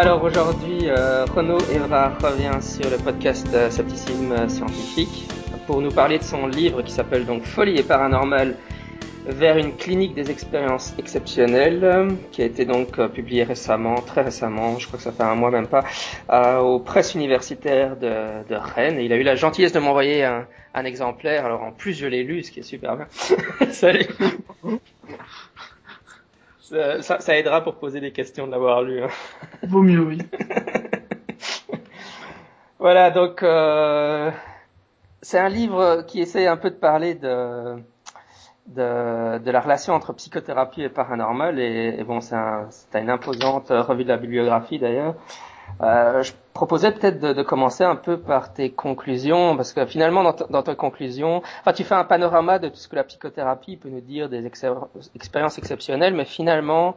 Alors aujourd'hui, euh, Renaud Evra revient sur le podcast euh, Scepticisme scientifique pour nous parler de son livre qui s'appelle donc Folie et paranormal vers une clinique des expériences exceptionnelles, qui a été donc euh, publié récemment, très récemment, je crois que ça fait un mois même pas, euh, aux presses universitaires de, Rennes. Il a eu la gentillesse de m'envoyer un, exemplaire. Alors en plus, je l'ai lu, ce qui est super bien. Salut. Ça, ça, ça, aidera pour poser des questions de l'avoir lu. Hein. Vaut mieux, oui. voilà, donc euh, c'est un livre qui essaie un peu de parler de de, de, la relation entre psychothérapie et paranormal. Et, et bon, c'est un, une imposante revue de la bibliographie d'ailleurs. Euh, je proposais peut-être de, de, commencer un peu par tes conclusions, parce que finalement, dans, dans tes conclusions, enfin, tu fais un panorama de tout ce que la psychothérapie peut nous dire des expériences exceptionnelles, mais finalement,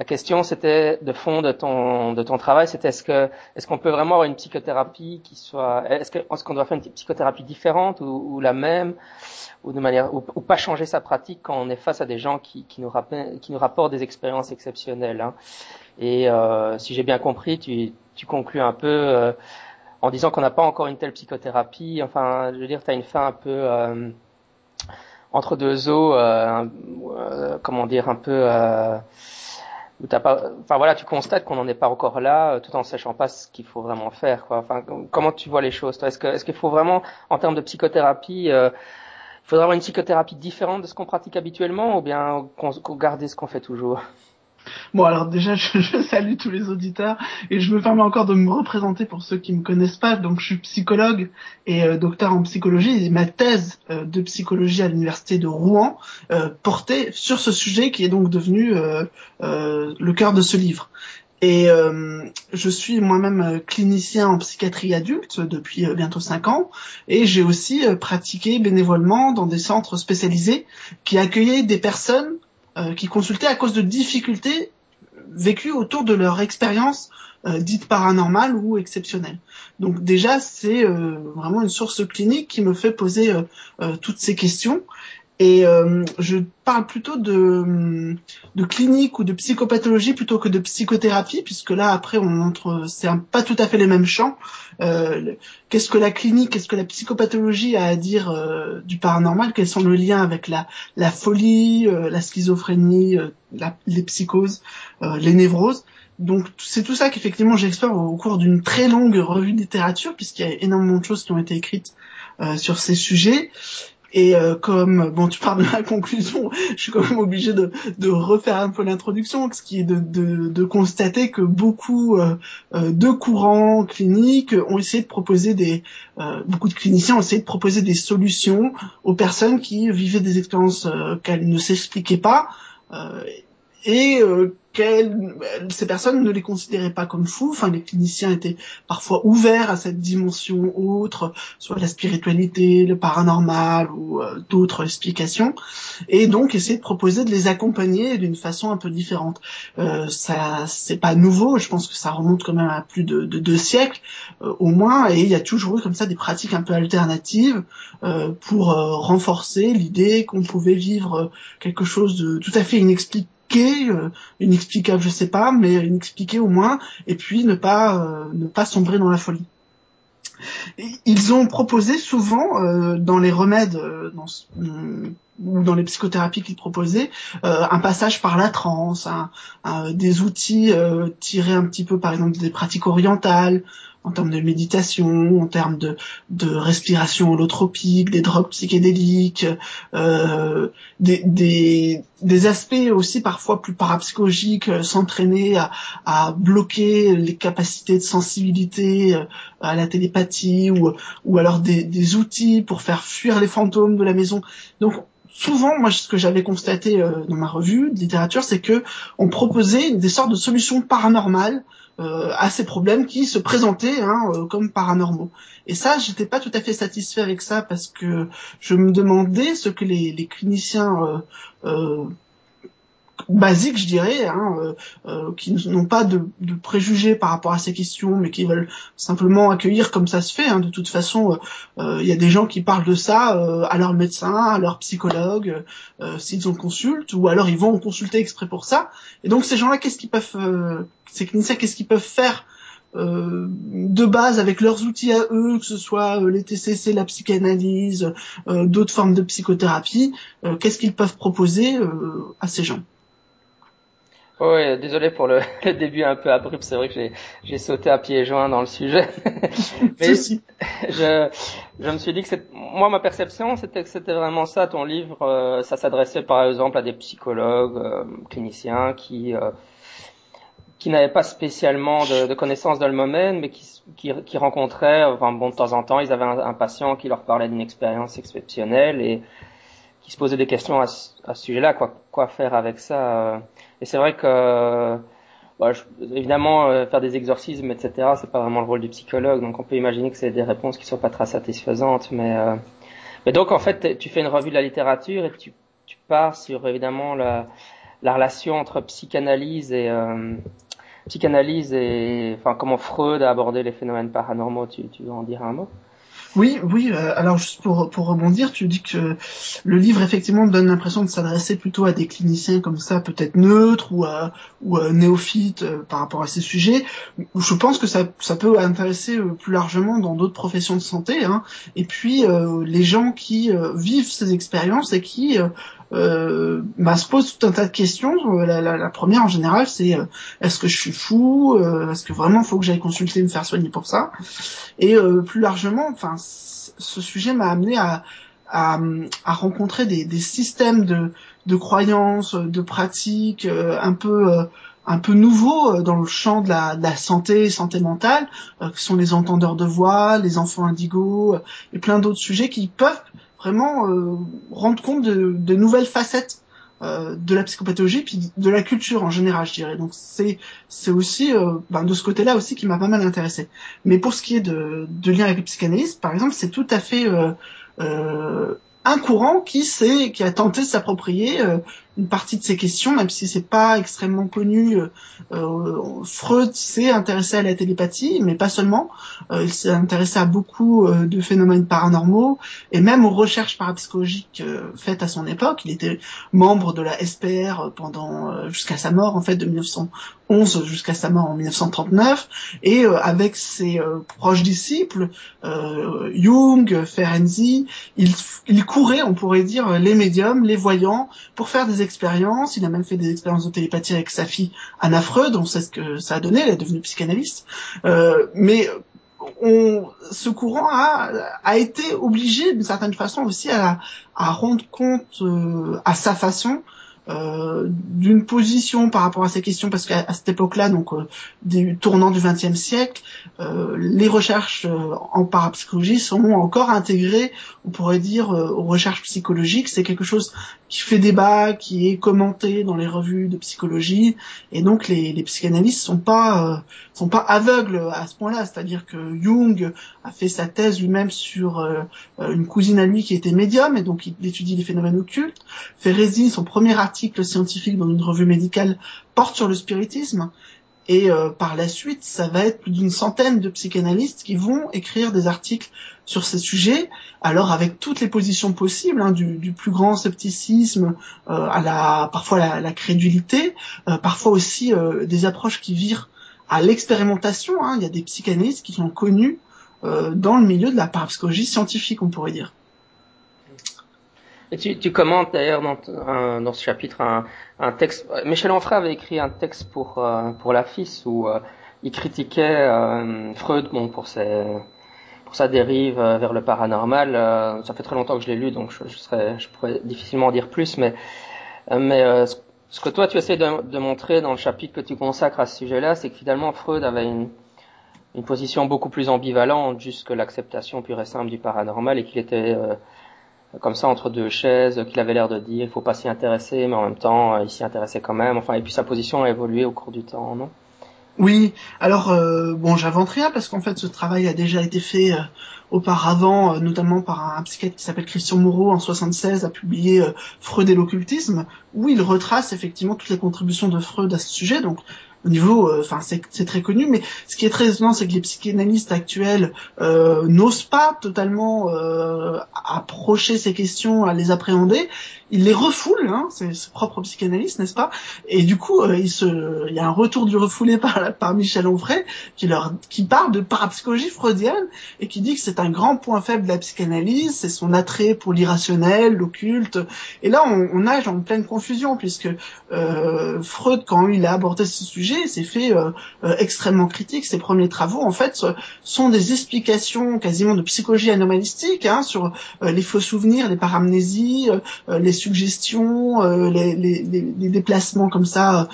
la question, c'était de fond de ton de ton travail, c'était est-ce que est-ce qu'on peut vraiment avoir une psychothérapie qui soit est-ce qu'on est qu'on doit faire une psychothérapie différente ou, ou la même ou de manière ou, ou, pas changer sa pratique quand on est face à des gens qui, qui nous rappellent, qui nous rapportent des expériences exceptionnelles. Hein. Et euh, si j'ai bien compris, tu, tu conclus un peu euh, en disant qu'on n'a pas encore une telle psychothérapie. Enfin, je veux dire, tu as une fin un peu euh, entre deux eaux, euh, euh, comment dire, un peu où t'as pas, enfin voilà, tu constates qu'on n'en est pas encore là, tout en sachant pas ce qu'il faut vraiment faire, quoi. Enfin, comment tu vois les choses, Est-ce que, est-ce qu'il faut vraiment, en termes de psychothérapie, il faudra avoir une psychothérapie différente de ce qu'on pratique habituellement, ou bien qu'on, garder ce qu'on fait toujours? Bon, alors déjà, je, salue tous les auditeurs et je me permets encore de me représenter pour ceux qui me connaissent pas. Donc, je suis psychologue et euh, docteur en psychologie et ma thèse euh, de psychologie à l'université de Rouen euh, portait sur ce sujet qui est donc devenu le cœur de ce livre. Et je suis moi-même clinicien en psychiatrie adulte depuis bientôt cinq ans et j'ai aussi pratiqué bénévolement dans des centres spécialisés qui accueillaient des personnes euh, qui consultaient à cause de difficultés vécues autour de leur expérience euh, dite paranormale ou exceptionnelle. Donc déjà, c'est euh, vraiment une source clinique qui me fait poser toutes ces questions. Et euh, je parle plutôt de, de clinique ou de psychopathologie plutôt que de psychothérapie, puisque là après on entre, c'est pas tout à fait les mêmes champs. Euh, qu'est-ce que la clinique, qu'est-ce que la psychopathologie a à dire euh, du paranormal? Quels sont le liens avec la, folie, euh, la schizophrénie, euh, les psychoses, les névroses? Donc c'est tout ça qu'effectivement j'explore au cours d'une très longue revue de littérature, puisqu'il y a énormément de choses qui ont été écrites sur ces sujets. Et euh, comme bon, tu parles de la conclusion, je suis quand même obligé de, de refaire un peu l'introduction, ce qui est de, de, de constater que beaucoup euh, euh de courants cliniques ont essayé de proposer des, euh, beaucoup de cliniciens ont essayé de proposer des solutions aux personnes qui vivaient des expériences euh, qu'elles ne s'expliquaient pas et ces personnes ne les considéraient pas comme fous. Enfin, les cliniciens étaient parfois ouverts à cette dimension autre, soit la spiritualité, le paranormal ou euh, d'autres explications, et donc essayer de proposer de les accompagner d'une façon un peu différente. Euh, ça, c'est pas nouveau. Je pense que ça remonte quand même à plus de, de deux siècles euh, au moins, et il y a toujours eu comme ça des pratiques un peu alternatives euh, pour renforcer l'idée qu'on pouvait vivre quelque chose de tout à fait inexplicable euh, inexplicable, je sais pas, mais inexpliqué au moins, et puis ne pas euh, ne pas sombrer dans la folie. Ils ont proposé souvent euh, dans les remèdes ou dans les psychothérapies qu'ils proposaient un passage par la transe, des outils tirés un petit peu par exemple des pratiques orientales, en termes de méditation, en termes de, de respiration holotropique, des drogues psychédéliques, euh, des, des, des, aspects aussi parfois plus parapsychologiques, euh, s'entraîner à, à, bloquer les capacités de sensibilité euh, à la télépathie ou, ou alors des, des, outils pour faire fuir les fantômes de la maison. Donc souvent, moi, ce que j'avais constaté euh, dans ma revue de littérature, c'est que on proposait des sortes de solutions paranormales à ces problèmes qui se présentaient hein, euh, comme paranormaux. Et ça, j'étais pas tout à fait satisfait avec ça parce que je me demandais ce que les, les cliniciens euh, basiques, je dirais, hein, euh, euh, qui n'ont pas de, préjugés par rapport à ces questions, mais qui veulent simplement accueillir comme ça se fait. Hein. De toute façon, il y a des gens qui parlent de ça à leur médecin, à leur psychologue, s'ils en consultent, ou alors ils vont consulter exprès pour ça. Et donc ces gens-là, qu'est-ce qu'ils peuvent, ces cliniciens, qu'est-ce qu'ils peuvent faire euh, de base avec leurs outils à eux, que ce soit euh, les TCC, la psychanalyse, euh, d'autres formes de psychothérapie, qu'est-ce qu'ils peuvent proposer à ces gens? Oui, désolé pour le, début un peu abrupt. C'est vrai que j'ai sauté à pieds joints dans le sujet. Mais je, je me suis dit que c'est moi ma perception, c'était que c'était vraiment ça. Ton livre, ça s'adressait par exemple à des psychologues, cliniciens qui qui n'avaient pas spécialement de, de connaissances dans le domaine, mais qui, qui, qui rencontraient, enfin bon, de temps en temps, ils avaient un, patient qui leur parlait d'une expérience exceptionnelle et qui se posait des questions à, à ce sujet-là, quoi, quoi faire avec ça. Euh. Et c'est vrai que, bah, évidemment, euh, faire des exorcismes, etc., c'est pas vraiment le rôle du psychologue, donc on peut imaginer que c'est des réponses qui soient pas très satisfaisantes, mais, euh, donc en fait, tu fais une revue de la littérature et tu, tu pars sur évidemment la, la relation entre psychanalyse et, psychanalyse et enfin comment Freud a abordé les phénomènes paranormaux. Tu, tu veux en dire un mot? Oui, oui. Euh, alors juste pour pour rebondir, tu dis que le livre effectivement donne l'impression de s'adresser plutôt à des cliniciens comme ça, peut-être neutres ou à ou à néophytes euh, par rapport à ces sujets. Je pense que ça ça peut intéresser euh, plus largement dans d'autres professions de santé. Hein. Et puis les gens qui vivent ces expériences et qui euh, bah, se pose tout un tas de questions. Euh, la, la, la première en général, c'est euh, est-ce que je suis fou? Euh, Est-ce que vraiment faut que j'aille consulter, me faire soigner pour ça? Et plus largement, enfin, ce sujet m'a amené à, rencontrer des, systèmes de, croyances, de pratiques un peu un peu nouveaux dans le champ de la, santé, santé mentale, qui sont les entendeurs de voix, les enfants indigos et plein d'autres sujets qui peuvent vraiment euh, rendre compte de nouvelles facettes euh, de la psychopathologie puis de la culture en général je dirais. Donc c'est c'est aussi euh, ben, de ce côté-là aussi qui m'a pas mal intéressé mais pour ce qui est de, de lien avec les psychanalystes par exemple c'est tout à fait euh, un courant qui s'est qui a tenté de s'approprier une partie de ces questions, même si c'est pas extrêmement connu. Euh, euh, Freud s'est intéressé à la télépathie, mais pas seulement. Euh, il s'est intéressé à beaucoup de phénomènes paranormaux et même aux recherches parapsychologiques faites à son époque. Il était membre de la SPR pendant jusqu'à sa mort en fait de 1911 jusqu'à sa mort en 1939 et avec ses proches disciples Jung, Ferenczi, il, il courait, on pourrait dire, les médiums, les voyants pour faire des expériences. Il a même fait des expériences de télépathie avec sa fille Anna Freud. On sait ce que ça a donné. Elle est devenue psychanalyste. Euh, mais ce courant a, été obligé d'une certaine façon aussi à, à rendre compte euh, à sa façon euh, d'une position par rapport à ces questions parce qu'à cette époque-là, donc euh, du tournant du XXe siècle, euh, les recherches euh, en parapsychologie sont encore intégrées, on pourrait dire, aux recherches psychologiques. C'est quelque chose qui fait débat, qui est commenté dans les revues de psychologie, et donc les, psychanalystes sont pas sont pas aveugles à ce point-là. C'est-à-dire que Jung a fait sa thèse lui-même sur une cousine à lui qui était médium, et donc il étudie les phénomènes occultes. Ferrezi, son premier article scientifique dans une revue médicale porte sur le spiritisme. Et euh, par la suite, ça va être plus d'une centaine de psychanalystes qui vont écrire des articles sur ces sujets, alors avec toutes les positions possibles, hein, du, plus grand scepticisme euh, à la parfois la, la crédulité, euh, parfois aussi des approches qui virent à l'expérimentation. Hein. Il y a des psychanalystes qui sont connus dans le milieu de la parapsychologie scientifique, on pourrait dire. Et tu, tu commentes d'ailleurs dans, dans ce chapitre un, un, texte. Michel Onfray avait écrit un texte pour euh, pour la FIS où euh, il critiquait euh, Freud bon pour ses pour sa dérive vers le paranormal. ça fait très longtemps que je l'ai lu donc je, serais je pourrais difficilement en dire plus mais mais ce que toi tu essaies de, de, montrer dans le chapitre que tu consacres à ce sujet-là, c'est que finalement Freud avait une une position beaucoup plus ambivalente jusque l'acceptation pure et simple du paranormal et qu'il était comme ça entre deux chaises, qu'il avait l'air de dire il faut pas s'y intéresser, mais en même temps euh, il s'y intéressait quand même. Enfin, et puis sa position a évolué au cours du temps, non? Oui, alors euh, bon, j'invente rien parce qu'en fait ce travail a déjà été fait euh, auparavant, euh, notamment par un, psychiatre qui s'appelle Christian Moreau en 76, a publié Freud et l'occultisme, où il retrace effectivement toutes les contributions de Freud à ce sujet. Donc au niveau, euh, enfin c'est très connu, mais ce qui est très étonnant, c'est que les psychanalystes actuels euh, n'osent pas totalement euh, approcher ces questions, à les appréhender. Ils les refoulent, hein, c'est ce propre psychanalyste, n'est-ce pas? Et du coup, il, se, il y a un retour du refoulé par, par Michel Onfray qui leur, qui parle de parapsychologie freudienne et qui dit que c'est un grand point faible de la psychanalyse, c'est son attrait pour l'irrationnel, l'occulte. Et là, on, on nage en pleine confusion puisque Freud, quand il a abordé ce sujet c'est fait euh, euh, extrêmement critique. Ses premiers travaux, en fait, sont des explications quasiment de psychologie anomalistique hein, sur euh, les faux souvenirs, les paramnésies, les suggestions, les, les, les, déplacements comme ça,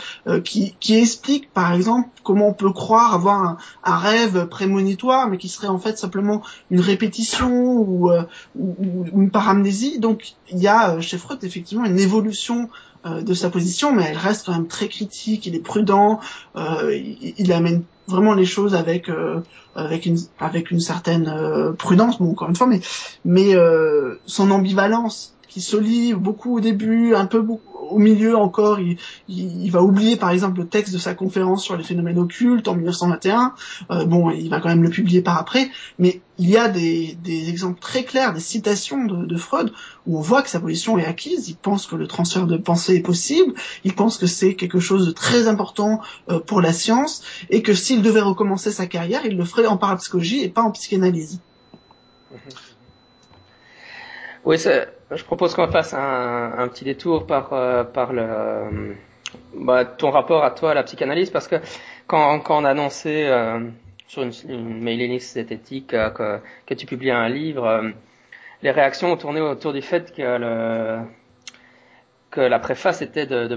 qui, qui expliquent, par exemple, comment on peut croire avoir un, un, rêve prémonitoire, mais qui serait en fait simplement une répétition ou, ou, ou une paramnésie. Donc, il y a chez Freud effectivement une évolution euh, de sa position, mais elle reste quand même très critique. Il est prudent. Euh, il, amène vraiment les choses avec euh, avec une avec une certaine prudence. Bon, encore une fois, mais mais son ambivalence qui se lit beaucoup au début, un peu au milieu encore, il, il, va oublier par exemple le texte de sa conférence sur les phénomènes occultes en 1921. Euh, bon, il va quand même le publier par après, mais il y a des, des exemples très clairs, des citations de, de, Freud où on voit que sa position est acquise. Il pense que le transfert de pensée est possible. Il pense que c'est quelque chose de très important euh, pour la science et que s'il devait recommencer sa carrière, il le ferait en parapsychologie et pas en psychanalyse. Oui, je propose qu'on fasse un, petit détour par, euh, par le, euh, bah, ton rapport à toi à la psychanalyse, parce que quand, quand on a annoncé euh, sur une, une mailing list zététique que, que, tu publiais un livre, les réactions ont tourné autour du fait que le, que la préface était de, de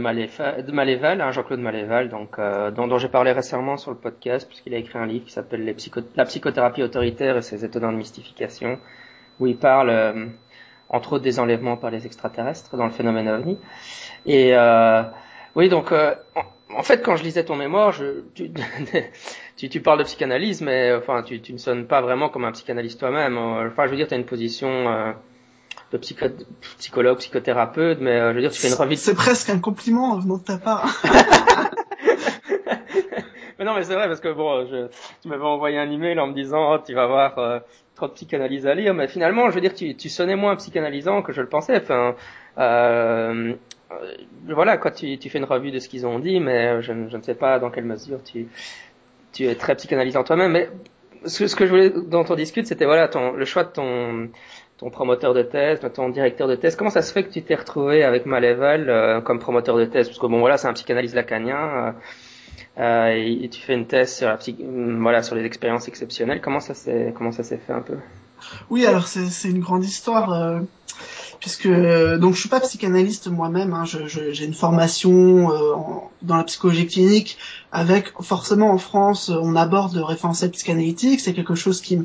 Maléval hein, Jean-Claude Maléval, donc dont, dont j'ai parlé récemment sur le podcast, puisqu'il a écrit un livre qui s'appelle La psychothérapie autoritaire et ses étonnantes mystifications, où il parle entre autres des enlèvements par les extraterrestres dans le phénomène OVNI. Et euh, oui, donc euh, en, fait, quand je lisais ton mémoire, je, tu, tu, parles de psychanalyse, mais enfin, tu, tu, ne sonnes pas vraiment comme un psychanalyste toi-même. Enfin, je veux dire, tu as une position euh, de psycho psychologue, psychothérapeute, mais euh, je veux dire, tu fais une revue. C'est presque un compliment venant de ta part. non, mais c'est vrai parce que bon, je, tu m'avais envoyé un email en me disant, oh, tu vas voir euh, trop de psychanalyse à lire, mais finalement, je veux dire, tu, tu sonnais moins psychanalysant que je le pensais. Enfin, euh, euh voilà, quoi, tu, tu, fais une revue de ce qu'ils ont dit, mais je, je, ne sais pas dans quelle mesure tu, tu es très psychanalysant toi-même. Mais ce, ce, que je voulais dont on discute, c'était voilà, ton, le choix de ton ton promoteur de thèse, ton directeur de thèse. Comment ça se fait que tu t'es retrouvé avec Maléval euh, comme promoteur de thèse? Parce que bon, voilà, c'est un psychanalyste lacanien. Euh, et, tu fais une thèse sur, la, voilà, sur les expériences exceptionnelles. Comment ça s'est comment ça s'est fait un peu? Oui, alors c'est une grande histoire. Euh, puisque euh, donc je suis pas psychanalyste moi-même, hein, j'ai une formation euh, dans la psychologie clinique avec forcément en France on aborde le référentiel psychanalytique, c'est quelque chose qui,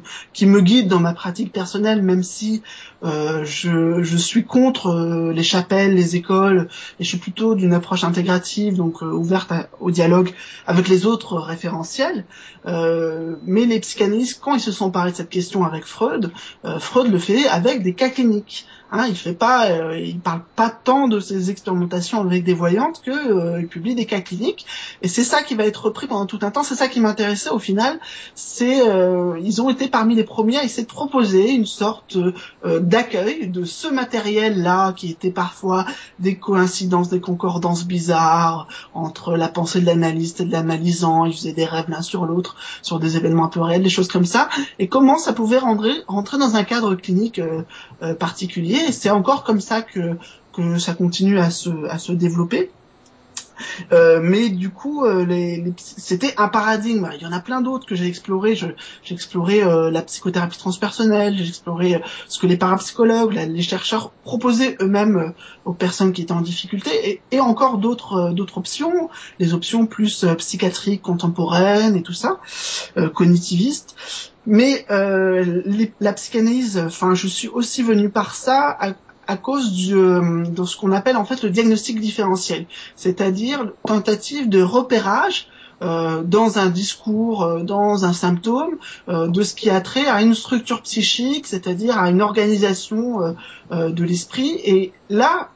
me guide dans ma pratique personnelle, même si euh, je, je, suis contre euh, les chapelles, les écoles, et je suis plutôt d'une approche intégrative, donc ouverte au dialogue avec les autres référentiels. mais les psychanalystes, quand ils se sont parés de cette question avec Freud, Freud le fait avec des cas cliniques. Hein, il fait pas, euh, il parle pas tant de ses expérimentations avec des voyantes que euh, il publie des cas cliniques. Et c'est ça qui va être repris pendant tout un temps. C'est ça qui m'intéressait au final. C'est, euh, ils ont été parmi les premiers à essayer de proposer une sorte d'accueil de ce matériel-là qui était parfois des coïncidences, des concordances bizarres entre la pensée de l'analyste et de l'analysant. Ils faisaient des rêves l'un sur l'autre sur des événements un peu réels, des choses comme ça. Et comment ça pouvait rentrer, dans un cadre clinique particulier et c'est encore comme ça que, que ça continue à se, à se développer. Euh, mais du coup, euh, les, c'était un paradigme. Il y en a plein d'autres que j'ai exploré. J'ai exploré euh, la psychothérapie transpersonnelle, j'ai exploré ce que les parapsychologues, les chercheurs proposaient eux-mêmes aux personnes qui étaient en difficulté, et, et encore d'autres d'autres options, les options plus psychiatriques contemporaines et tout ça, cognitivistes. Mais euh, la psychanalyse, enfin, je suis aussi venu par ça à, à cause du, euh, de ce qu'on appelle en fait le diagnostic différentiel, c'est-à-dire tentative de repérage euh, dans un discours, euh, dans un symptôme, de ce qui a trait à une structure psychique, c'est-à-dire à une organisation de l'esprit. Et là,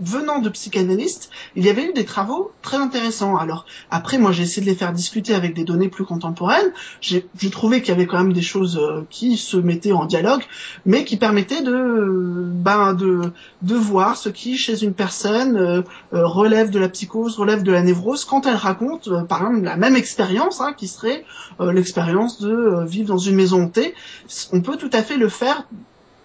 venant de psychanalystes, il y avait eu des travaux très intéressants. Alors après, moi j'ai essayé de les faire discuter avec des données plus contemporaines. J'ai trouvé qu'il y avait quand même des choses euh, qui se mettaient en dialogue, mais qui permettaient de, ben, de, de voir ce qui, chez une personne, euh, euh, relève de la psychose, relève de la névrose, quand elle raconte, par exemple, la même expérience, hein, qui serait l'expérience de vivre dans une maison hantée. On peut tout à fait le faire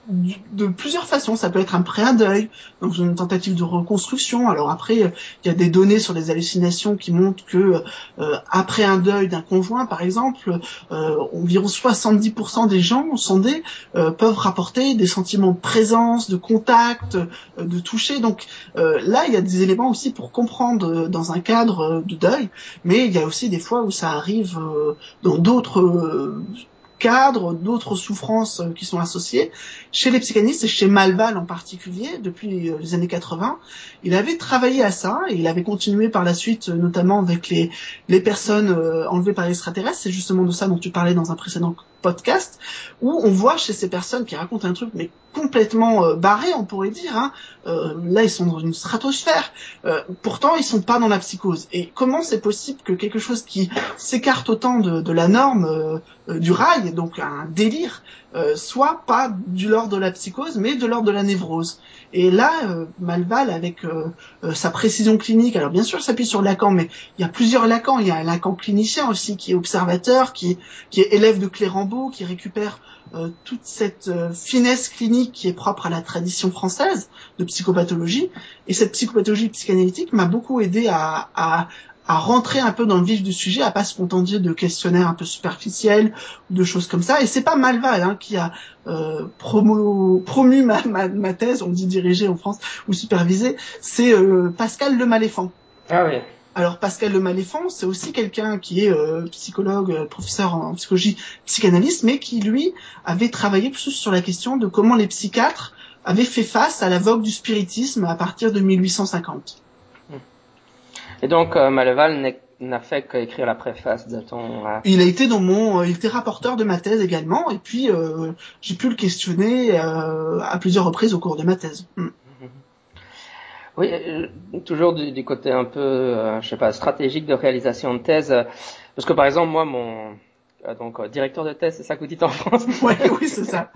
de plusieurs façons. Ça peut être un pré-deuil, donc une tentative de reconstruction. Alors après, il y a des données sur les hallucinations qui montrent que euh, après un deuil d'un conjoint, par exemple, euh, environ 70% des gens sondés euh, peuvent rapporter des sentiments de présence, de contact, de toucher. Donc là, il y a des éléments aussi pour comprendre dans un cadre de deuil, mais il y a aussi des fois où ça arrive dans d'autres cadres, d'autres souffrances euh, qui sont associées. Chez les psychanalystes et chez Malval en particulier, depuis euh, les années 80, il avait travaillé à ça et il avait continué par la suite, euh, notamment avec les, les personnes enlevées par les extraterrestres. C'est justement de ça dont tu parlais dans un précédent podcast, où on voit chez ces personnes qui racontent un truc mais complètement barré, on pourrait dire. Hein. Là, ils sont dans une stratosphère. Pourtant, ils sont pas dans la psychose. Et comment c'est possible que quelque chose qui s'écarte autant de, la norme du rail, donc un délire, soit pas du l'ordre de la psychose, mais de l'ordre de la névrose et là, euh, Malval, avec euh, euh, sa précision clinique, alors bien sûr, s'appuie sur Lacan, mais il y a plusieurs Lacan. Il y a un Lacan clinicien aussi, qui est observateur, qui, qui est élève de Clérambault, qui récupère toute cette finesse clinique qui est propre à la tradition française de psychopathologie. Et cette psychopathologie psychanalytique m'a beaucoup aidé à, à, à rentrer un peu dans le vif du sujet, à pas se contenter de questionnaires un peu superficiels ou de choses comme ça. Et c'est pas Malval hein, qui a euh, promu ma, ma, thèse, on dit dirigé en France ou supervisé, c'est euh, Pascal Le Maléfant. Ah oui. Alors Pascal Le Maléfant, c'est aussi quelqu'un qui est euh, psychologue, euh, professeur en psychologie, psychanalyste, mais qui lui avait travaillé plus sur la question de comment les psychiatres avaient fait face à la vogue du spiritisme à partir de 1850. Et donc euh, Maleval n'a fait qu'écrire la préface de ton. Euh, il a été dans mon, euh, il était rapporteur de ma thèse également, et puis j'ai pu le questionner à plusieurs reprises au cours de ma thèse. Mm. Oui, toujours du, côté un peu, je sais pas, stratégique de réalisation de thèse, parce que par exemple moi mon donc directeur de thèse, c'est ça que vous dites en France? oui, oui, c'est ça.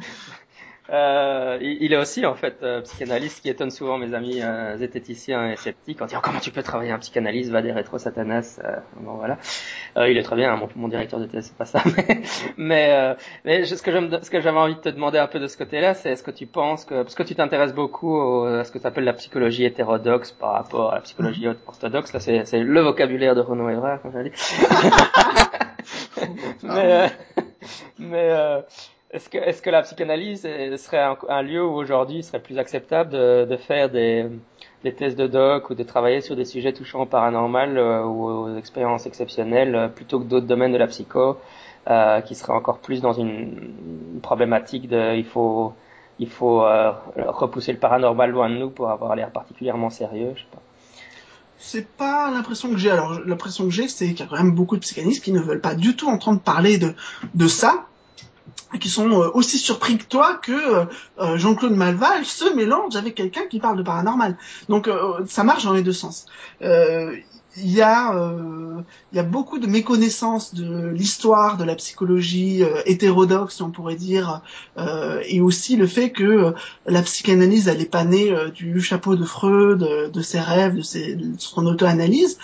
Euh, il est aussi en fait euh, psychanalyste qui étonne souvent mes amis euh, zététiciens et sceptiques en disant comment tu peux travailler un psychanalyste va des rétro satanas euh, bon voilà euh, il est très bien mon, mon directeur de thèse c'est pas ça mais mais, mais ce que j'aime ce que j'avais envie de te demander un peu de ce côté-là c'est est-ce que tu penses que parce que tu t'intéresses beaucoup à ce que tu appelles la psychologie hétérodoxe par rapport à la psychologie mm-hmm. orthodoxe là c'est c'est le vocabulaire de Renaud Evrard comme j'ai dit mais mais est-ce que, la psychanalyse serait un, lieu où aujourd'hui il serait plus acceptable de, faire des, des tests de doc ou de travailler sur des sujets touchant au paranormal euh, ou aux expériences exceptionnelles euh, plutôt que d'autres domaines de la psycho euh, qui seraient encore plus dans une, problématique de il faut il faut repousser le paranormal loin de nous pour avoir l'air particulièrement sérieux, je sais pas. C'est pas l'impression que j'ai. Alors l'impression que j'ai, c'est qu'il y a quand même beaucoup de psychanalystes qui ne veulent pas du tout entendre parler de de ça qui sont euh, aussi surpris que toi que euh, euh, Jean-Claude Malval se mélange avec quelqu'un qui parle de paranormal. Donc ça marche dans les deux sens il y a euh, il y a beaucoup de méconnaissance de l'histoire de la psychologie euh, hétérodoxe on pourrait dire euh, et aussi le fait que la psychanalyse elle est pas née du chapeau de Freud de ses rêves de, ses, de son auto-analyse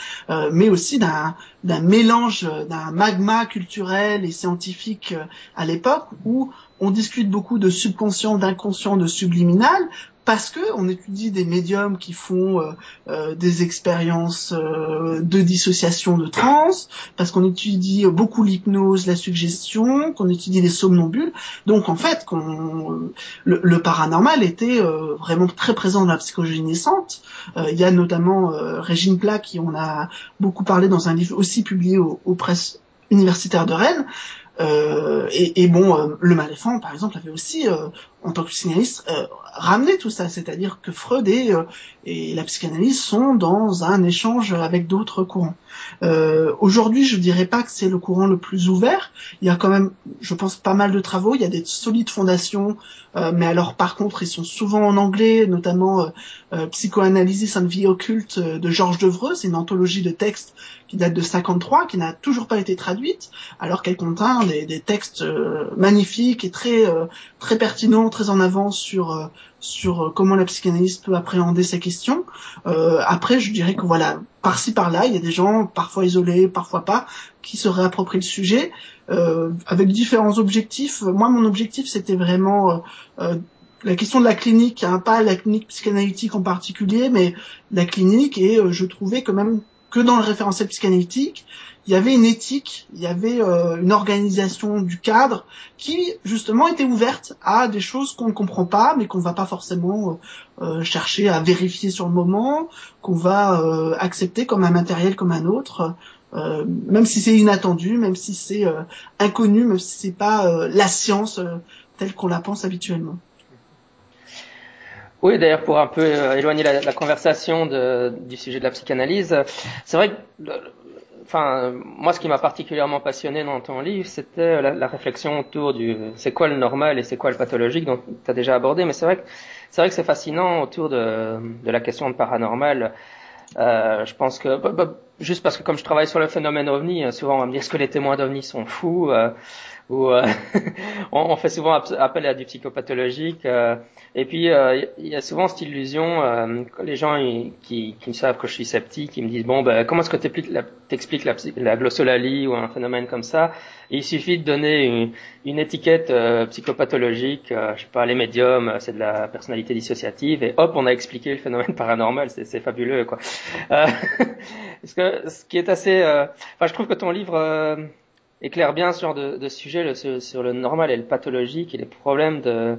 mais aussi d'un d'un mélange d'un magma culturel et scientifique à l'époque où on discute beaucoup de subconscient, d'inconscient, de subliminal, parce que on étudie des médiums qui font euh, euh, des expériences euh, de dissociation de trans, parce qu'on étudie beaucoup l'hypnose, la suggestion, qu'on étudie les somnambules. Donc en fait, qu'on, le, paranormal était vraiment très présent dans la psychologie naissante. Il y a notamment Régine Plat qui on a beaucoup parlé dans un livre aussi publié aux, aux presses universitaires de Rennes, Euh, et, et, bon, euh, le Maléfant, par exemple, avait aussi, euh, en tant que psychanalyste, ramené tout ça. C'est-à-dire que Freud et, et, la psychanalyse sont dans un échange avec d'autres courants. Aujourd'hui, je dirais pas que c'est le courant le plus ouvert. Il y a quand même, je pense, pas mal de travaux. Il y a des solides fondations, mais alors par contre, ils sont souvent en anglais, notamment Psychoanalysis and Vie occulte de Georges Devreux. C'est une anthologie de textes qui date de 53, qui n'a toujours pas été traduite, alors qu'elle contient des, des textes euh, magnifiques et très euh, très pertinents, très en avance sur euh, sur comment la psychanalyse peut appréhender ces questions. après, je dirais que voilà, par-ci par-là, il y a des gens, parfois isolés, parfois pas, qui se réapproprient le sujet avec différents objectifs. Moi, mon objectif, c'était vraiment la question de la clinique, hein, pas la clinique psychanalytique en particulier, mais la clinique, et je trouvais quand même que dans le référentiel psychanalytique, il y avait une éthique, il y avait euh, une organisation du cadre qui justement était ouverte à des choses qu'on ne comprend pas, mais qu'on va pas forcément euh, euh, chercher à vérifier sur le moment, qu'on va accepter comme un matériel comme un autre, même si c'est inattendu, même si c'est inconnu, même si c'est pas la science telle qu'on la pense habituellement. Oui, d'ailleurs, pour un peu euh, éloigner la, conversation du sujet de la psychanalyse, c'est vrai que, enfin, moi, ce qui m'a particulièrement passionné dans ton livre, c'était la, la, réflexion autour du c'est quoi le normal et c'est quoi le pathologique, dont tu as déjà abordé, mais c'est vrai que c'est vrai que c'est fascinant autour de, de la question de paranormal. Euh, je pense que bah, bah, juste parce que comme je travaille sur le phénomène ovni, souvent on va me dire est-ce que les témoins d'ovni sont fous euh, ou euh, on, fait souvent appel à du psychopathologique. Euh, et puis euh, il y a souvent cette illusion, les gens qui, qui savent que je suis sceptique, ils me disent bon ben comment est-ce que t'expliques la, la, glossolalie ou un phénomène comme ça? Il suffit de donner une, une étiquette psychopathologique, je sais pas les médiums, c'est de la personnalité dissociative et hop on a expliqué le phénomène paranormal, c'est fabuleux quoi. parce que ce qui est assez, enfin je trouve que ton livre éclaire bien ce genre de, de sujet le, sur, le normal et le pathologique et les problèmes de,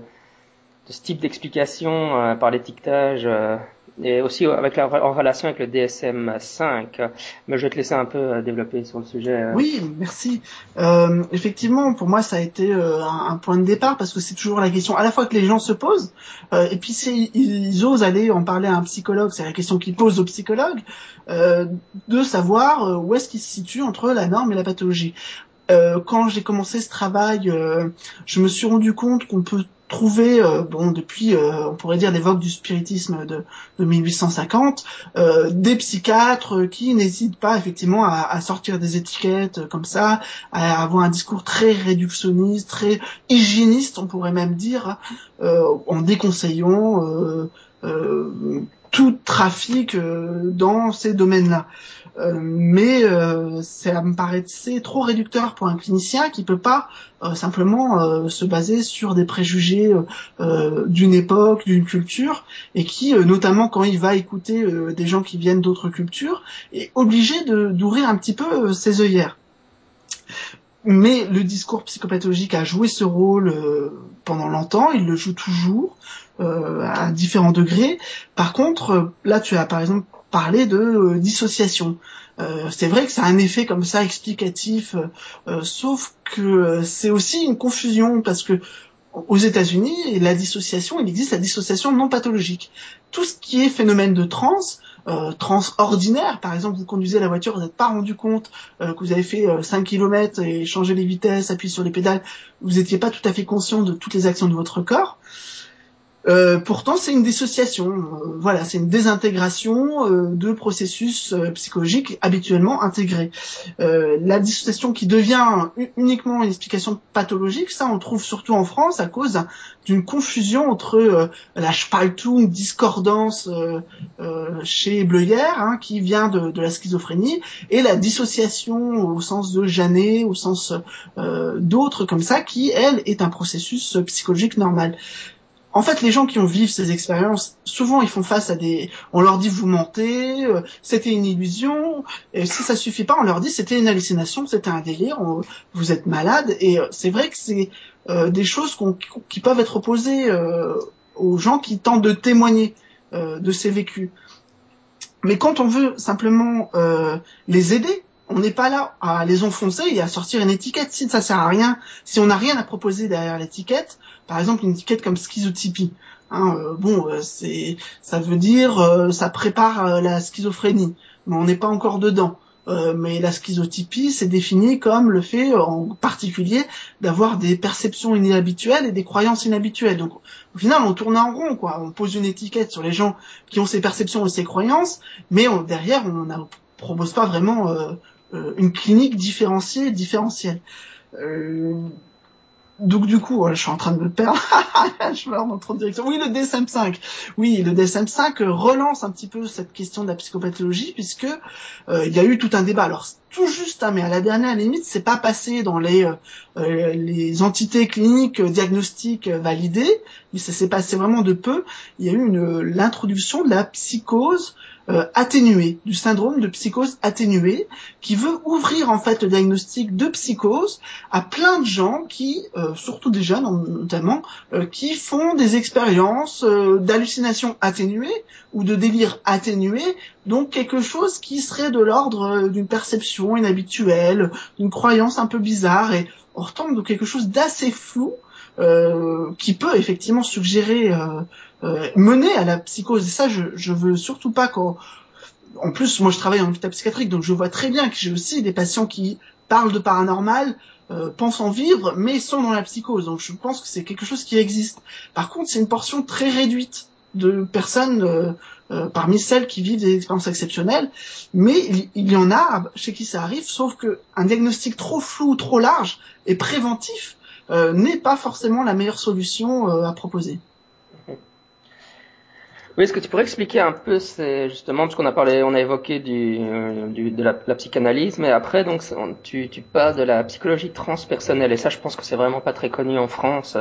de ce type d'explication euh, par l'étiquetage euh, et aussi en relation avec le DSM-5. Mais je vais te laisser un peu euh, développer sur le sujet. Oui, merci. Euh, effectivement, pour moi, ça a été un, point de départ parce que c'est toujours la question à la fois que les gens se posent et puis ils osent aller en parler à un psychologue, c'est la question qu'ils posent au psychologue, de savoir où est-ce qu'il se situe entre la norme et la pathologie. Euh, quand j'ai commencé ce travail, euh, je me suis rendu compte qu'on peut trouver, euh, bon, depuis, on pourrait dire l'évoque du spiritisme de, de 1850, des psychiatres qui n'hésitent pas effectivement à, à, sortir des étiquettes comme ça, à avoir un discours très réductionniste, très hygiéniste, on pourrait même dire, en déconseillant tout trafic dans ces domaines-là. Euh, mais euh, ça me paraissait trop réducteur pour un clinicien qui peut pas euh, simplement se baser sur des préjugés d'une époque, d'une culture, et qui, notamment quand il va écouter des gens qui viennent d'autres cultures, est obligé d'ouvrir un petit peu ses œillères mais le discours psychopathologique a joué ce rôle pendant longtemps, il le joue toujours à différents degrés. Par contre, là tu as par exemple parler de euh, dissociation. Euh, c'est vrai que ça a un effet comme ça explicatif, euh, sauf que c'est aussi une confusion parce que aux États-Unis, la dissociation, il existe la dissociation non pathologique. Tout ce qui est phénomène de trans, euh, trans ordinaire, par exemple, vous conduisez la voiture, vous n'êtes pas rendu compte que vous avez fait 5 km et changé les vitesses, appuyé sur les pédales, vous n'étiez pas tout à fait conscient de toutes les actions de votre corps. Euh, pourtant, c'est une dissociation. Euh, voilà, c'est une désintégration euh, de processus psychologiques habituellement intégrés. la dissociation qui devient uniquement une explication pathologique, ça, on trouve surtout en France à cause d'une confusion entre la Spaltung, discordance chez Bleuyer, hein, qui vient de, de, la schizophrénie, et la dissociation au sens de Janet, au sens d'autres comme ça, qui, elle, est un processus psychologique normal en fait, les gens qui ont vécu ces expériences, souvent ils font face à des, on leur dit vous mentez, euh, c'était une illusion, et si ça suffit pas, on leur dit c'était une hallucination, c'était un délire, vous êtes malade, et euh, c'est vrai que c'est euh, des choses qui peuvent être opposées aux gens qui tentent de témoigner de ces vécus. Mais quand on veut simplement les aider on n'est pas là à les enfoncer et à sortir une étiquette. Si ça sert à rien, si on n'a rien à proposer derrière l'étiquette, par exemple une étiquette comme schizotypie, hein, euh, bon, euh, c'est, ça veut dire, euh, ça prépare la schizophrénie, mais on n'est pas encore dedans. mais la schizotypie, c'est défini comme le fait, en particulier, d'avoir des perceptions inhabituelles et des croyances inhabituelles. Donc, au final, on tourne en rond, quoi. On pose une étiquette sur les gens qui ont ces perceptions et ces croyances, mais derrière, on ne propose pas vraiment une clinique différenciée, différentielle. Euh, donc du coup, je suis en train de me perdre. je vais dans trop de directions. Oui, le DSM-5. Oui, le DSM-5 relance un petit peu cette question de la psychopathologie puisque euh, il y a eu tout un débat. Alors tout juste, hein, mais à la dernière limite, c'est pas passé dans les les entités cliniques diagnostiques validées, mais ça s'est passé vraiment de peu. Il y a eu l'introduction de la psychose euh, atténué, du syndrome de psychose atténuée, qui veut ouvrir en fait le diagnostic de psychose à plein de gens qui, euh, surtout des jeunes notamment, euh, qui font des expériences d'hallucination atténuée ou de délire atténué, donc quelque chose qui serait de l'ordre d'une perception inhabituelle, d'une croyance un peu bizarre, et on retombe de quelque chose d'assez flou euh, qui peut effectivement suggérer euh, euh, mener à la psychose. Et ça, je, veux surtout pas qu'on. En plus, moi, je travaille en hôpital psychiatrique, donc je vois très bien que j'ai aussi des patients qui parlent de paranormal, pensent en vivre, mais sont dans la psychose. Donc, je pense que c'est quelque chose qui existe. Par contre, c'est une portion très réduite de personnes euh, euh, parmi celles qui vivent des expériences exceptionnelles, mais il, y en a chez qui ça arrive, sauf que un diagnostic trop flou, trop large et préventif euh, n'est pas forcément la meilleure solution euh, à proposer. Oui, est-ce que tu pourrais expliquer un peu, c'est justement parce qu'on a parlé, on a évoqué du, euh, du de la, psychanalyse, mais après donc tu, tu parles de la psychologie transpersonnelle et ça, je pense que c'est vraiment pas très connu en France.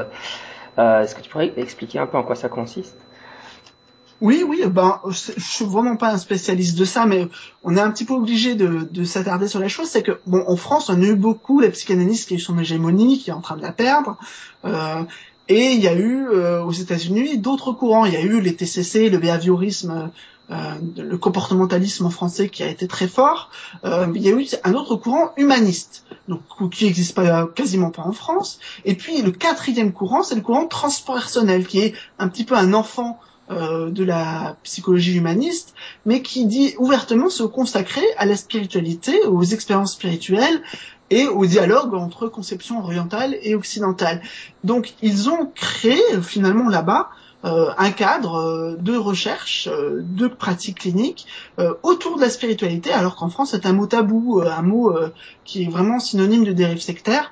Euh, est-ce que tu pourrais expliquer un peu en quoi ça consiste? Oui, oui, ben, je suis vraiment pas un spécialiste de ça, mais on est un petit peu obligé de, de s'attarder sur la chose. C'est que, bon, en France, on a eu beaucoup la psychanalyse qui a eu son hégémonie, qui est en train de la perdre. Euh, et il y a eu euh, aux États-Unis d'autres courants. Il y a eu les TCC, le behaviorisme, euh, le comportementalisme en français qui a été très fort. Euh, il y a eu un autre courant humaniste, donc qui n'existe pas quasiment pas en France. Et puis le quatrième courant, c'est le courant transpersonnel, qui est un petit peu un enfant euh, de la psychologie humaniste, mais qui dit ouvertement se consacrer à la spiritualité, aux expériences spirituelles et au dialogue entre conception orientale et occidentale. Donc ils ont créé finalement là-bas un cadre euh, de recherche, euh, de pratique clinique autour de la spiritualité, alors qu'en France c'est un mot tabou, un mot qui est vraiment synonyme de dérive sectaire.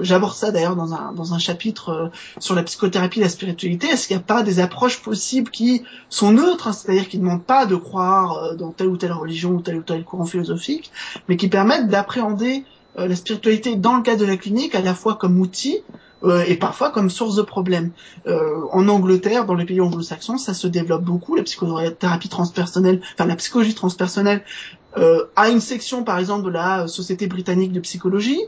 J'aborde ça d'ailleurs dans un, dans un chapitre sur la psychothérapie la spiritualité. Est-ce qu'il n'y a pas des approches possibles qui sont neutres, hein, c'est-à-dire qui ne demandent pas de croire dans telle ou telle religion ou tel ou tel courant philosophique, mais qui permettent d'appréhender la spiritualité dans le cadre de la clinique à la fois comme outil, euh, et parfois comme source de problèmes. Euh, en Angleterre, dans les pays anglo-saxons, ça se développe beaucoup, la psychothérapie transpersonnelle, enfin la psychologie transpersonnelle euh, a une section par exemple de la Société britannique de psychologie,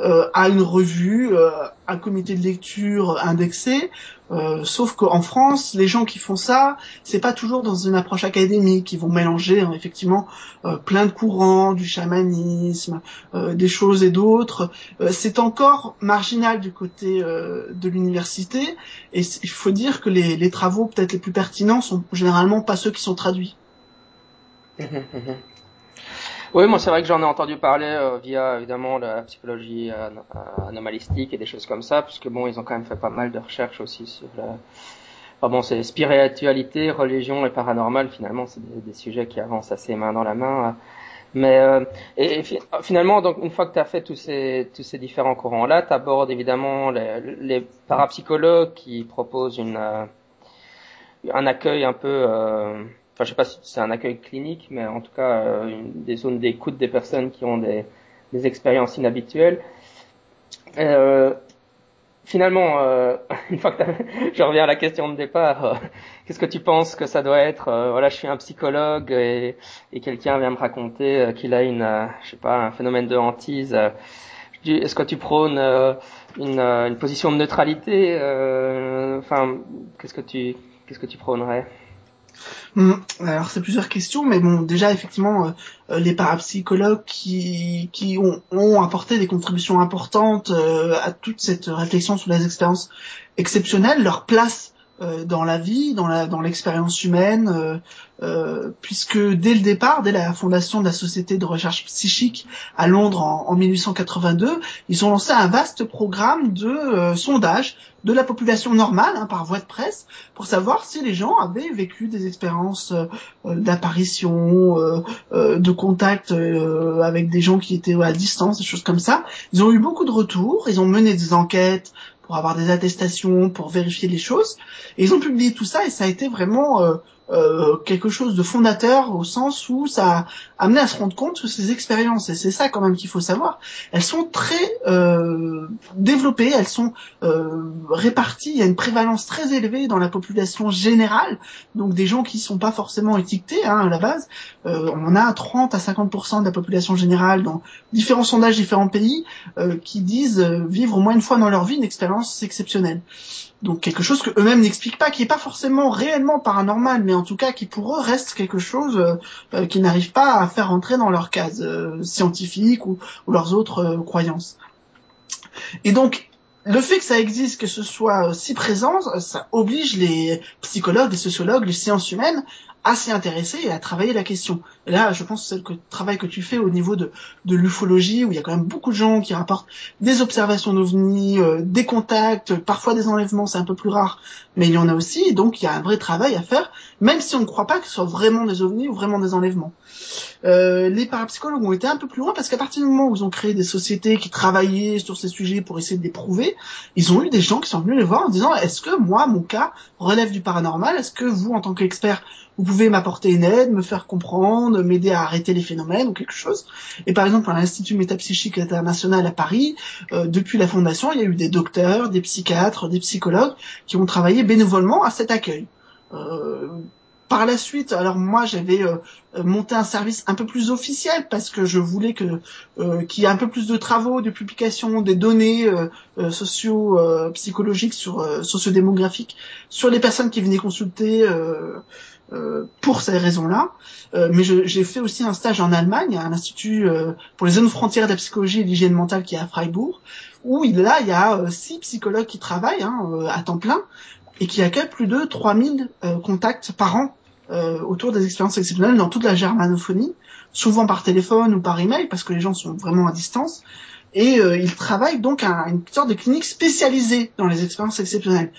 euh, a une revue, euh, un comité de lecture indexé, euh, sauf qu'en France, les gens qui font ça, c'est pas toujours dans une approche académique. Ils vont mélanger hein, effectivement euh, plein de courants, du chamanisme, euh, des choses et d'autres. c'est encore marginal du côté de l'université. Et il faut dire que les, les travaux peut-être les plus pertinents sont généralement pas ceux qui sont traduits. Oui, moi c'est vrai que j'en ai entendu parler euh, via évidemment la psychologie euh, anomalistique et des choses comme ça, puisque bon, ils ont quand même fait pas mal de recherches aussi sur la. Bon, c'est spiritualité, religion et paranormal. Finalement, c'est des, sujets qui avancent assez main dans la main. Mais euh, et, finalement, donc une fois que tu as fait tous ces tous ces différents courants-là, tu abordes évidemment les, les, parapsychologues qui proposent une un accueil un peu enfin je sais pas si c'est un accueil clinique, mais en tout cas euh, des zones d'écoute des personnes qui ont des, des expériences inhabituelles. Euh, finalement, euh, une fois que je reviens à la question de départ, euh, qu'est-ce que tu penses que ça doit être euh, Voilà, je suis un psychologue et, et quelqu'un vient me raconter qu'il a une, je sais pas, un phénomène de hantise. Est-ce que tu prônes une, une, position de neutralité Enfin, qu'est-ce que tu qu'est-ce que tu prônerais? Alors c'est plusieurs questions, mais bon, déjà effectivement, euh, euh, les parapsychologues qui, qui ont, ont, apporté des contributions importantes euh, à toute cette réflexion sur les expériences exceptionnelles, leur place euh, dans la vie, dans la dans l'expérience humaine, euh, euh, puisque dès le départ, dès la fondation de la Société de recherche psychique à Londres en, en 1882, ils ont lancé un vaste programme de sondage de la population normale hein, par voie de presse pour savoir si les gens avaient vécu des expériences d'apparition, de contact avec des gens qui étaient à distance, des choses comme ça. Ils ont eu beaucoup de retours, ils ont mené des enquêtes pour avoir des attestations, pour vérifier les choses. Et ils ont publié tout ça et ça a été vraiment euh, quelque chose de fondateur au sens où ça a amené à se rendre compte que ces expériences, et c'est ça quand même qu'il faut savoir, elles sont très euh, développées, elles sont euh, réparties, il y a une prévalence très élevée dans la population générale, donc des gens qui sont pas forcément étiquetés hein, à la base, euh, on a 30 à 50% de la population générale dans différents sondages, différents pays, euh, qui disent vivre au moins une fois dans leur vie une expérience exceptionnelle. Donc quelque chose que eux-mêmes n'expliquent pas, qui est pas forcément réellement paranormal, en tout cas qui pour eux reste quelque chose euh, euh qu'ils n'arrivent pas à faire entrer dans leur case euh, scientifique ou, ou, leurs autres croyances. Et donc le fait que ça existe, que ce soit si présent, ça oblige les psychologues, les sociologues, les sciences humaines à s'y intéresser et à travailler la question. Et là, je pense que c'est le travail que tu fais au niveau de, de l'ufologie, où il y a quand même beaucoup de gens qui rapportent des observations d'ovnis, euh, des contacts, parfois des enlèvements, c'est un peu plus rare, mais il y en a aussi, donc il y a un vrai travail à faire, même si on ne croit pas que ce soit vraiment des ovnis ou vraiment des enlèvements. Euh, les parapsychologues ont été un peu plus loin parce qu'à partir du moment où ils ont créé des sociétés qui travaillaient sur ces sujets pour essayer de les prouver, ils ont eu des gens qui sont venus les voir en disant est-ce que moi, mon cas, relève du paranormal? Est-ce que vous, en tant qu'expert, vous pouvez m'apporter une aide, me faire comprendre, m'aider à arrêter les phénomènes ou quelque chose. Et par exemple, à l'Institut métapsychique international à Paris, euh, depuis la fondation, il y a eu des docteurs, des psychiatres, des psychologues qui ont travaillé bénévolement à cet accueil. Euh, par la suite, alors moi j'avais euh, monté un service un peu plus officiel parce que je voulais que euh, qu'il y ait un peu plus de travaux, de publications, des données euh, euh socio psychologiques sur sociodémographiques sur les personnes qui venaient consulter euh, pour ces raisons-là. Euh, mais j'ai fait aussi un stage en Allemagne, à l'Institut euh, pour les zones frontières de la psychologie et de l'hygiène mentale qui est à Freiburg, où là, il y a six psychologues qui travaillent hein, à temps plein et qui accueillent plus de 3000 contacts par an autour des expériences exceptionnelles dans toute la germanophonie, souvent par téléphone ou par email, parce que les gens sont vraiment à distance et euh, ils travaillent donc à une sorte de clinique spécialisée dans les expériences exceptionnelles.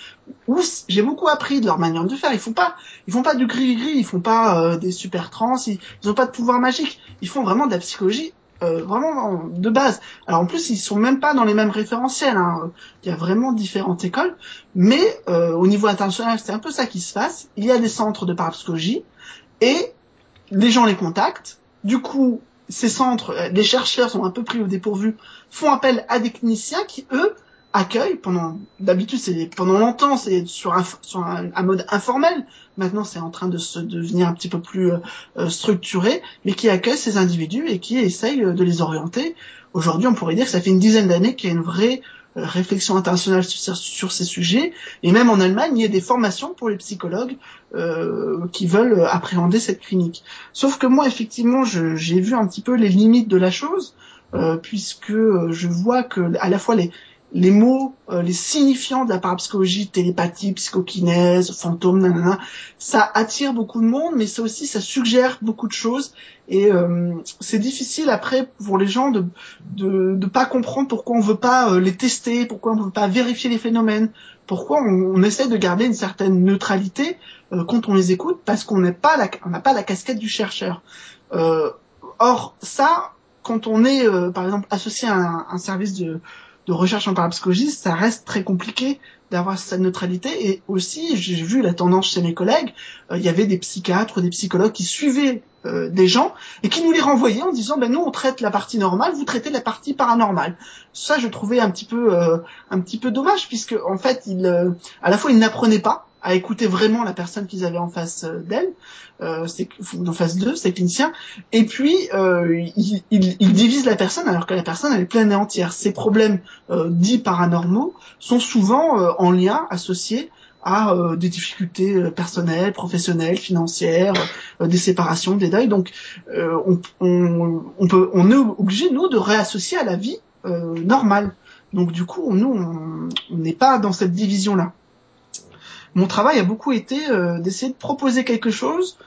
Où j'ai beaucoup appris de leur manière de faire. Ils font pas, ils font pas du gris gris, ils font pas euh, des super trans, ils, ils ont pas de pouvoir magique. Ils font vraiment de la psychologie euh, vraiment de base. Alors en plus, ils sont même pas dans les mêmes référentiels. Hein. Il y a vraiment différentes écoles, mais euh, au niveau international, c'est un peu ça qui se passe. Il y a des centres de parapsychologie et les gens les contactent. Du coup, ces centres, euh, les chercheurs sont un peu pris au dépourvu, font appel à des cliniciens qui, eux, accueillent pendant, d'habitude c'est pendant longtemps, c'est sur, un, sur un, mode informel. Maintenant, c'est en train de se devenir un petit peu plus euh, euh, structuré, mais qui accueillent ces individus et qui essayent de les orienter. Aujourd'hui, on pourrait dire que ça fait une dizaine d'années qu'il y a une vraie euh, réflexion internationale sur, ces sujets. Et même en Allemagne, il y a des formations pour les psychologues euh, qui veulent appréhender cette clinique. Sauf que moi, effectivement, j'ai vu un petit peu les limites de la chose, euh, puisque je vois que à la fois les, les mots, euh, les signifiants de la parapsychologie, télépathie, psychokinèse, fantôme, nanana, ça attire beaucoup de monde, mais ça aussi, ça suggère beaucoup de choses. Et euh, c'est difficile après pour les gens de, de de pas comprendre pourquoi on veut pas euh, les tester, pourquoi on veut pas vérifier les phénomènes, pourquoi on, on essaie de garder une certaine neutralité quand on les écoute, parce qu'on n'est pas la, on n'a pas la casquette du chercheur. or ça, quand on est par exemple associé à un, un service de de recherche en parapsychologie, ça reste très compliqué d'avoir cette neutralité. Et aussi, j'ai vu la tendance chez mes collègues, euh, il y avait des psychiatres des psychologues qui suivaient euh, des gens et qui nous les renvoyaient en disant, ben nous on traite la partie normale, vous traitez la partie paranormale. Ça, je trouvais un petit peu, euh, un petit peu dommage puisque en fait, ils, à la fois ils n'apprenaient pas à écouter vraiment la personne qu'ils avaient en face euh, d'elle, euh, en face d'eux, c'est clinicien, et puis euh, ils il, il divisent la personne alors que la personne elle est pleine et entière. Ces problèmes euh, dits paranormaux sont souvent euh, en lien associés à euh, des difficultés euh, personnelles, professionnelles, financières, des séparations, des deuils. Donc on, on, on, peut, on est obligé nous de réassocier à la vie normale. Donc du coup, nous, on n'est pas dans cette division-là. Mon travail a beaucoup été d'essayer de proposer quelque chose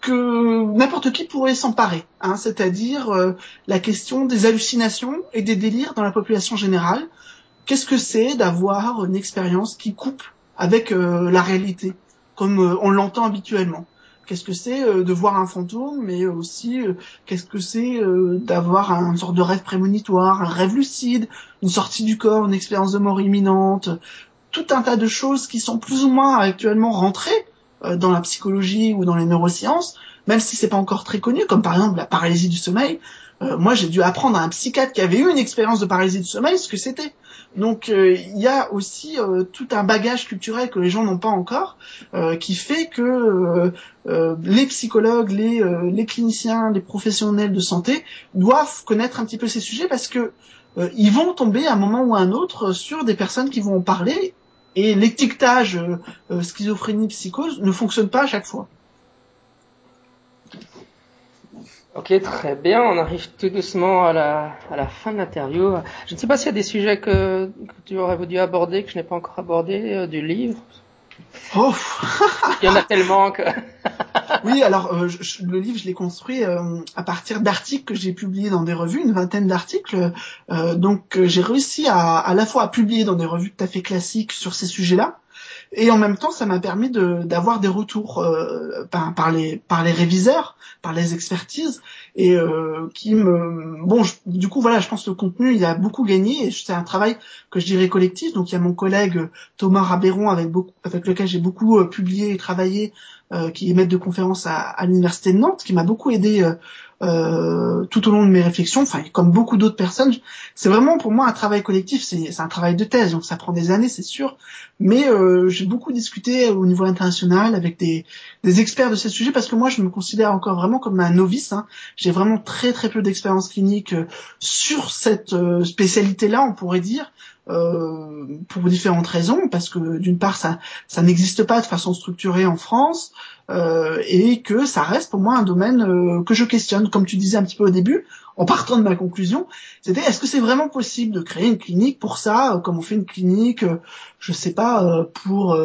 que n'importe qui pourrait s'emparer, hein, c'est-à-dire la question des hallucinations et des délires dans la population générale, qu'est-ce que c'est d'avoir une expérience qui coupe avec euh, la réalité, comme euh, on l'entend habituellement? Qu'est-ce que c'est euh, de voir un fantôme, mais aussi qu'est-ce que c'est d'avoir un sorte de rêve prémonitoire, un rêve lucide, une sortie du corps, une expérience de mort imminente, tout un tas de choses qui sont plus ou moins actuellement rentrées dans la psychologie ou dans les neurosciences, même si c'est pas encore très connu, comme par exemple la paralysie du sommeil. moi, j'ai dû apprendre à un psychiatre qui avait eu une expérience de paralysie du sommeil ce que c'était. Donc euh, il y a aussi euh, tout un bagage culturel que les gens n'ont pas encore, euh, qui fait que les psychologues, les, les cliniciens, les professionnels de santé doivent connaître un petit peu ces sujets parce que ils vont tomber à un moment ou à un autre sur des personnes qui vont en parler et l'étiquetage schizophrénie, psychose ne fonctionne pas à chaque fois. Ok, très bien. On arrive tout doucement à la, à la fin de l'interview. Je ne sais pas s'il y a des sujets que, tu aurais voulu aborder, que je n'ai pas encore abordé euh, du livre. Oh Il y en a tellement que... oui, alors euh, le livre, je l'ai construit euh, à partir d'articles que j'ai publiés dans des revues, une vingtaine d'articles. donc j'ai réussi à, à la fois à publier dans des revues tout à fait classiques sur ces sujets-là, et en même temps ça m'a permis d'avoir des retours euh, par, par, les par les réviseurs par les expertises et euh, qui me bon du coup voilà je pense que le contenu il a beaucoup gagné et c'est un travail que je dirais collectif donc il y a mon collègue Thomas Rabéron avec beaucoup avec lequel j'ai beaucoup euh, publié et travaillé euh, qui est maître de conférence à, à l'université de Nantes qui m'a beaucoup aidé euh, euh, tout au long de mes réflexions, enfin comme beaucoup d'autres personnes, c'est vraiment pour moi un travail collectif, c'est un travail de thèse, donc ça prend des années, c'est sûr, mais euh, j'ai beaucoup discuté au niveau international avec des, des, experts de ces sujets parce que moi je me considère encore vraiment comme un novice, hein. j'ai vraiment très très peu d'expérience clinique euh, sur cette euh, spécialité-là, on pourrait dire, euh, pour différentes raisons, parce que d'une part ça, ça n'existe pas de façon structurée en France, euh, et que ça reste pour moi un domaine euh, que je questionne, comme tu disais un petit peu au début, en partant de ma conclusion, c'était est-ce que c'est vraiment possible de créer une clinique pour ça, comme on fait une clinique, je sais pas, pour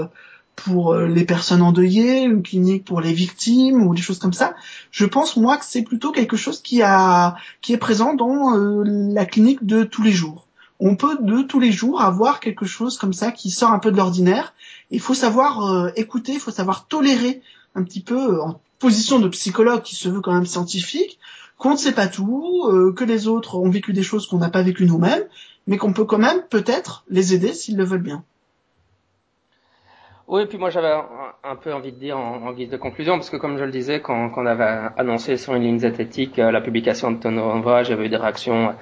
pour les personnes endeuillées, une clinique pour les victimes ou des choses comme ça. Je pense moi que c'est plutôt quelque chose qui a qui est présent dans la clinique de tous les jours on peut de tous les jours avoir quelque chose comme ça qui sort un peu de l'ordinaire. Il faut savoir euh, écouter, il faut savoir tolérer un petit peu euh, en position de psychologue qui se veut quand même scientifique, qu'on ne sait pas tout, euh, que les autres ont vécu des choses qu'on n'a pas vécues nous-mêmes, mais qu'on peut quand même peut-être les aider s'ils le veulent bien. Oui, et puis moi j'avais un, peu envie de dire en, guise de conclusion, parce que comme je le disais, quand, on avait annoncé sur une ligne zététique la publication de ton ouvrage, j'avais eu des réactions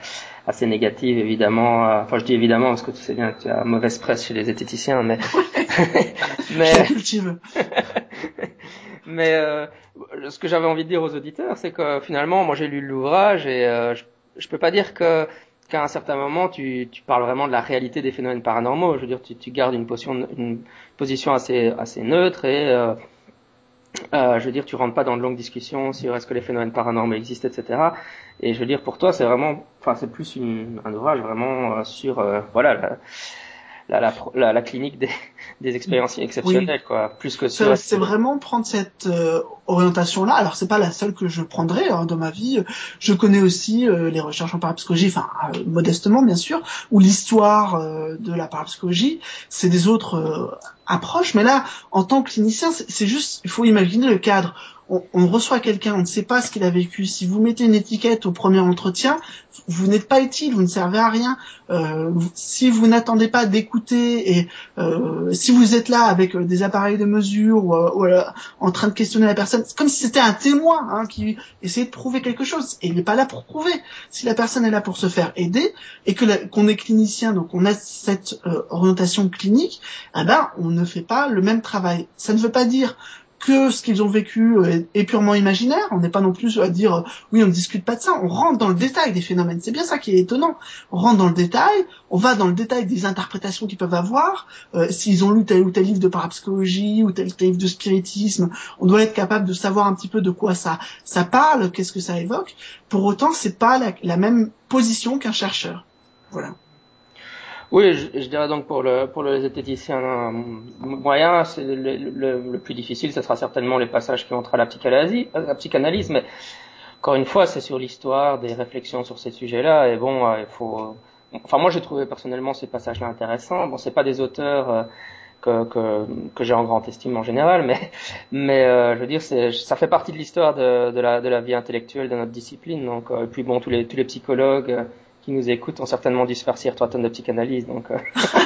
assez négative évidemment. Euh, enfin, je dis évidemment parce que tu sais bien que tu as mauvaise presse chez les zététiciens, mais mais mais euh, ce que j'avais envie de dire aux auditeurs, c'est que finalement, moi j'ai lu l'ouvrage et euh, je, je peux pas dire que qu'à un certain moment tu, tu parles vraiment de la réalité des phénomènes paranormaux. Je veux dire, tu, tu gardes une position, une position assez assez neutre et euh, euh, je veux dire, tu rentres pas dans de longues discussions sur est-ce que les phénomènes paranormaux existent, etc. Et je veux dire, pour toi, c'est vraiment, enfin, c'est plus une, un ouvrage vraiment euh, sur, euh, voilà, la, la, la, la, clinique des, des expériences exceptionnelles, quoi, plus que ça. C'est vraiment prendre cette euh, orientation-là. Alors, c'est pas la seule que je prendrai hein, dans ma vie. Je connais aussi les recherches en parapsychologie, enfin, modestement, bien sûr, ou l'histoire de la parapsychologie. C'est des autres approches, mais là, en tant que clinicien, c'est juste, il faut imaginer le cadre on, reçoit quelqu'un, on ne sait pas ce qu'il a vécu. Si vous mettez une étiquette au premier entretien, vous n'êtes pas utile, vous ne servez à rien. Euh, si vous n'attendez pas d'écouter et euh, si vous êtes là avec euh, des appareils de mesure ou, en train de questionner la personne, c'est comme si c'était un témoin hein, qui essayait de prouver quelque chose. Et il n'est pas là pour prouver. Si la personne est là pour se faire aider et que qu'on est clinicien, donc on a cette orientation clinique, eh ben on ne fait pas le même travail. Ça ne veut pas dire que ce qu'ils ont vécu est, purement imaginaire. On n'est pas non plus à dire oui, on ne discute pas de ça. On rentre dans le détail des phénomènes. C'est bien ça qui est étonnant. On rentre dans le détail, on va dans le détail des interprétations qu'ils peuvent avoir. S'ils ont lu tel ou tel livre de parapsychologie ou tel ou tel livre de spiritisme, on doit être capable de savoir un petit peu de quoi ça ça parle, qu'est-ce que ça évoque. Pour autant, c'est pas la, même position qu'un chercheur. Voilà. Oui, je, dirais donc pour le pour le zététicien moyen, c'est le, plus difficile, ce sera certainement les passages qui entrent à la psychanalyse, la psychanalyse mais encore une fois, c'est sur l'histoire, des réflexions sur ces sujets-là, et bon, euh, il faut. Enfin, moi, j'ai trouvé personnellement ces passages-là intéressants. Bon, c'est pas des auteurs euh, que, que, que j'ai en grande estime en général, mais, mais euh, je veux dire, ça fait partie de l'histoire de, de, la, de la vie intellectuelle de notre discipline. Donc, euh, et puis bon, tous les, tous les psychologues euh, qui nous écoutent ont certainement dû se farcir trois tonnes de psychanalyse. Donc,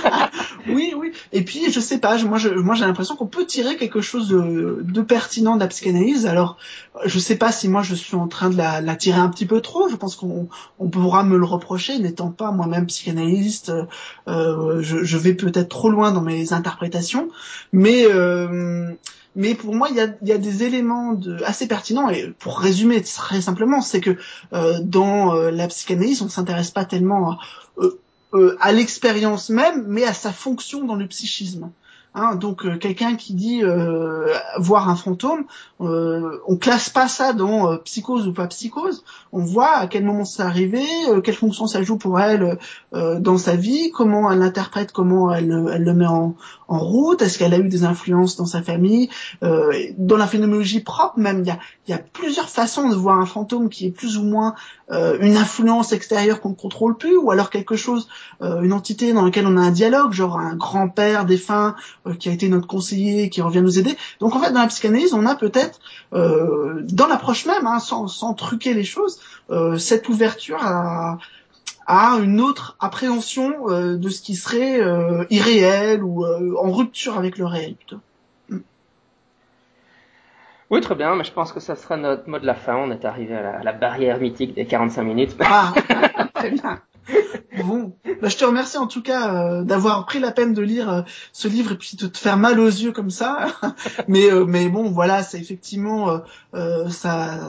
oui, oui. Et puis, je sais pas, moi, j'ai l'impression qu'on peut tirer quelque chose de, pertinent de la psychanalyse. Alors, je sais pas si moi, je suis en train de la, tirer un petit peu trop. Je pense qu'on on pourra me le reprocher, n'étant pas moi-même psychanalyste. Euh, je, je, vais peut-être trop loin dans mes interprétations, mais euh, mais pour moi, il y a, des éléments de, assez pertinents. Et pour résumer très simplement, c'est que euh, dans euh, la psychanalyse, on s'intéresse pas tellement euh, à l'expérience même, mais à sa fonction dans le psychisme. Hein, donc euh, quelqu'un qui dit euh, voir un fantôme, euh, on classe pas ça dans euh, psychose ou pas psychose. On voit à quel moment c'est arrivé, quelle fonction ça joue pour elle dans sa vie, comment elle l'interprète, comment elle, elle, le met en, en route, est-ce qu'elle a eu des influences dans sa famille. dans la phénoménologie propre même, il y a, y a, plusieurs façons de voir un fantôme qui est plus ou moins une influence extérieure qu'on ne contrôle plus, ou alors quelque chose, une entité dans laquelle on a un dialogue, genre un grand-père défunt euh, qui a été notre conseiller, qui revient nous aider. Donc en fait, dans la psychanalyse, on a peut-être, euh, dans l'approche même, hein, sans, sans, truquer les choses, euh, cette ouverture à, à une autre appréhension euh, de ce qui serait euh, irréel ou euh, en rupture avec le réel plutôt. Mm. Oui, très bien, mais je pense que ça sera notre mot de la fin. On est arrivé à la, à la barrière mythique des 45 minutes. Ah, très bien. Bon, bah, je te remercie en tout cas euh, d'avoir pris la peine de lire euh, ce livre et puis de te faire mal aux yeux comme ça. mais euh, mais bon, voilà, c'est effectivement ça.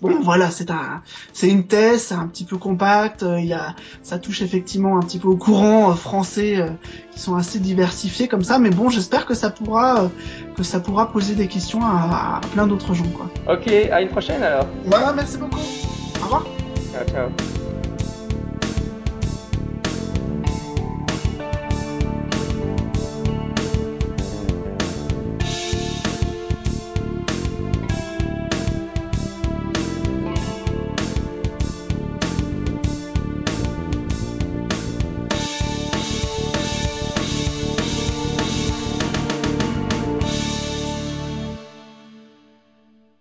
Bon, voilà, c'est un, c'est une thèse, c'est un petit peu compact. Il y a, ça touche effectivement un petit peu au courant français qui sont assez diversifiés comme ça. Mais bon, j'espère que ça pourra que ça pourra poser des questions à, à plein d'autres gens, quoi. Ok, à une prochaine alors. Voilà, merci beaucoup. Au revoir. Ciao, ciao.